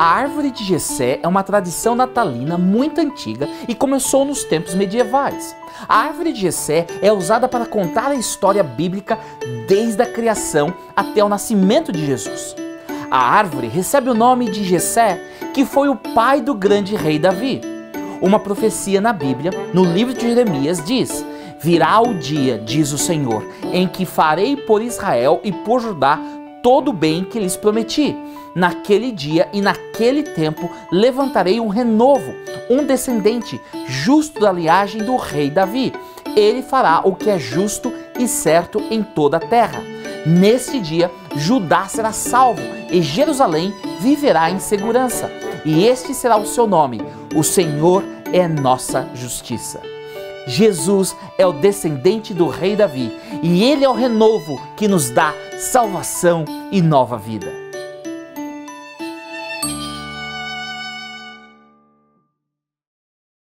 A árvore de Jessé é uma tradição natalina muito antiga e começou nos tempos medievais. A árvore de Jessé é usada para contar a história bíblica desde a criação até o nascimento de Jesus. A árvore recebe o nome de Jessé, que foi o pai do grande rei Davi. Uma profecia na Bíblia, no livro de Jeremias, diz: Virá o dia, diz o Senhor, em que farei por Israel e por Judá todo o bem que lhes prometi. Naquele dia e naquele tempo levantarei um renovo, um descendente justo da linhagem do rei Davi. Ele fará o que é justo e certo em toda a terra. Neste dia, Judá será salvo e Jerusalém viverá em segurança. E este será o seu nome: O Senhor é nossa justiça. Jesus é o descendente do rei Davi e ele é o renovo que nos dá salvação e nova vida.